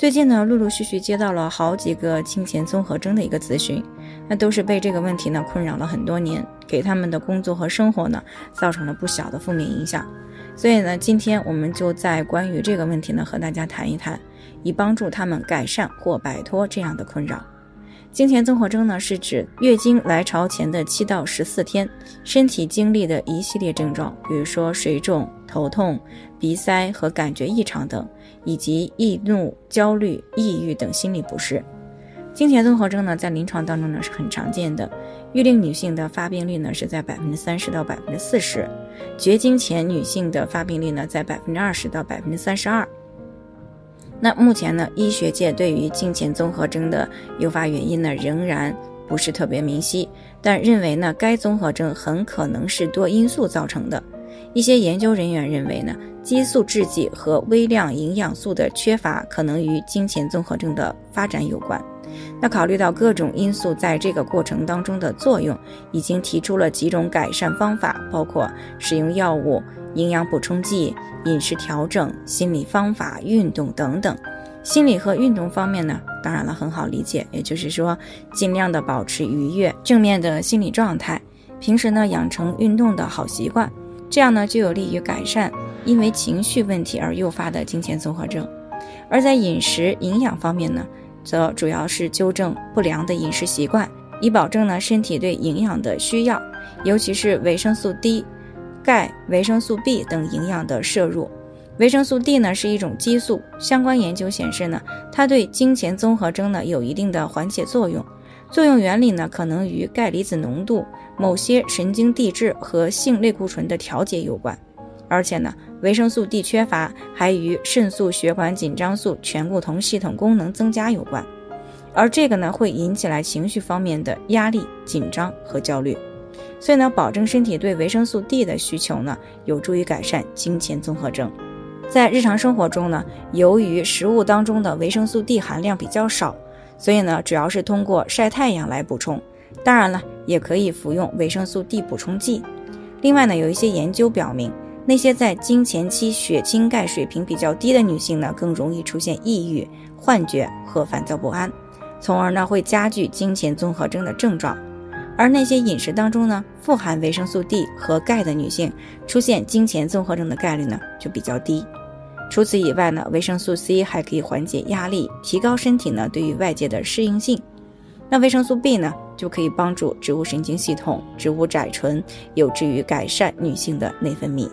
最近呢，陆陆续续接到了好几个经前综合征的一个咨询，那都是被这个问题呢困扰了很多年，给他们的工作和生活呢造成了不小的负面影响。所以呢，今天我们就在关于这个问题呢和大家谈一谈，以帮助他们改善或摆脱这样的困扰。经前综合征呢，是指月经来潮前的七到十四天，身体经历的一系列症状，比如说水肿、头痛、鼻塞和感觉异常等，以及易怒、焦虑、抑郁等心理不适。经前综合征呢，在临床当中呢是很常见的，育龄女性的发病率呢是在百分之三十到百分之四十，绝经前女性的发病率呢在百分之二十到百分之三十二。那目前呢，医学界对于经前综合征的诱发原因呢，仍然不是特别明晰，但认为呢，该综合征很可能是多因素造成的。一些研究人员认为呢，激素制剂和微量营养素的缺乏可能与经前综合症的发展有关。那考虑到各种因素在这个过程当中的作用，已经提出了几种改善方法，包括使用药物。营养补充剂、饮食调整、心理方法、运动等等。心理和运动方面呢，当然了，很好理解，也就是说，尽量的保持愉悦、正面的心理状态，平时呢养成运动的好习惯，这样呢就有利于改善因为情绪问题而诱发的经前综合症。而在饮食营养方面呢，则主要是纠正不良的饮食习惯，以保证呢身体对营养的需要，尤其是维生素 D。钙、维生素 B 等营养的摄入，维生素 D 呢是一种激素，相关研究显示呢，它对经前综合征呢有一定的缓解作用。作用原理呢可能与钙离子浓度、某些神经递质和性类固醇的调节有关。而且呢，维生素 D 缺乏还与肾素血管紧张素醛固酮系统功能增加有关，而这个呢会引起来情绪方面的压力、紧张和焦虑。所以呢，保证身体对维生素 D 的需求呢，有助于改善经前综合症。在日常生活中呢，由于食物当中的维生素 D 含量比较少，所以呢，主要是通过晒太阳来补充。当然了，也可以服用维生素 D 补充剂。另外呢，有一些研究表明，那些在经前期血清钙水平比较低的女性呢，更容易出现抑郁、幻觉和烦躁不安，从而呢，会加剧经前综合征的症状。而那些饮食当中呢富含维生素 D 和钙的女性，出现经前综合症的概率呢就比较低。除此以外呢，维生素 C 还可以缓解压力，提高身体呢对于外界的适应性。那维生素 B 呢就可以帮助植物神经系统、植物甾醇，有助于改善女性的内分泌。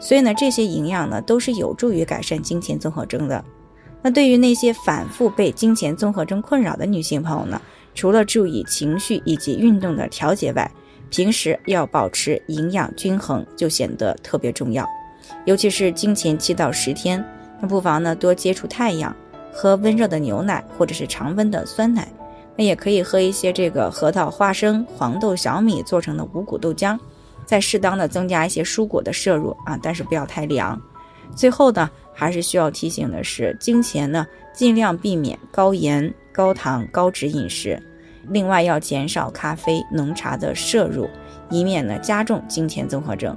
所以呢，这些营养呢都是有助于改善经前综合征的。那对于那些反复被经前综合征困扰的女性朋友呢？除了注意情绪以及运动的调节外，平时要保持营养均衡就显得特别重要。尤其是经前七到十天，那不妨呢多接触太阳，喝温热的牛奶或者是常温的酸奶。那也可以喝一些这个核桃、花生、黄豆、小米做成的五谷豆浆，再适当的增加一些蔬果的摄入啊，但是不要太凉。最后呢，还是需要提醒的是，经前呢尽量避免高盐。高糖高脂饮食，另外要减少咖啡、浓茶的摄入，以免呢加重经前综合征。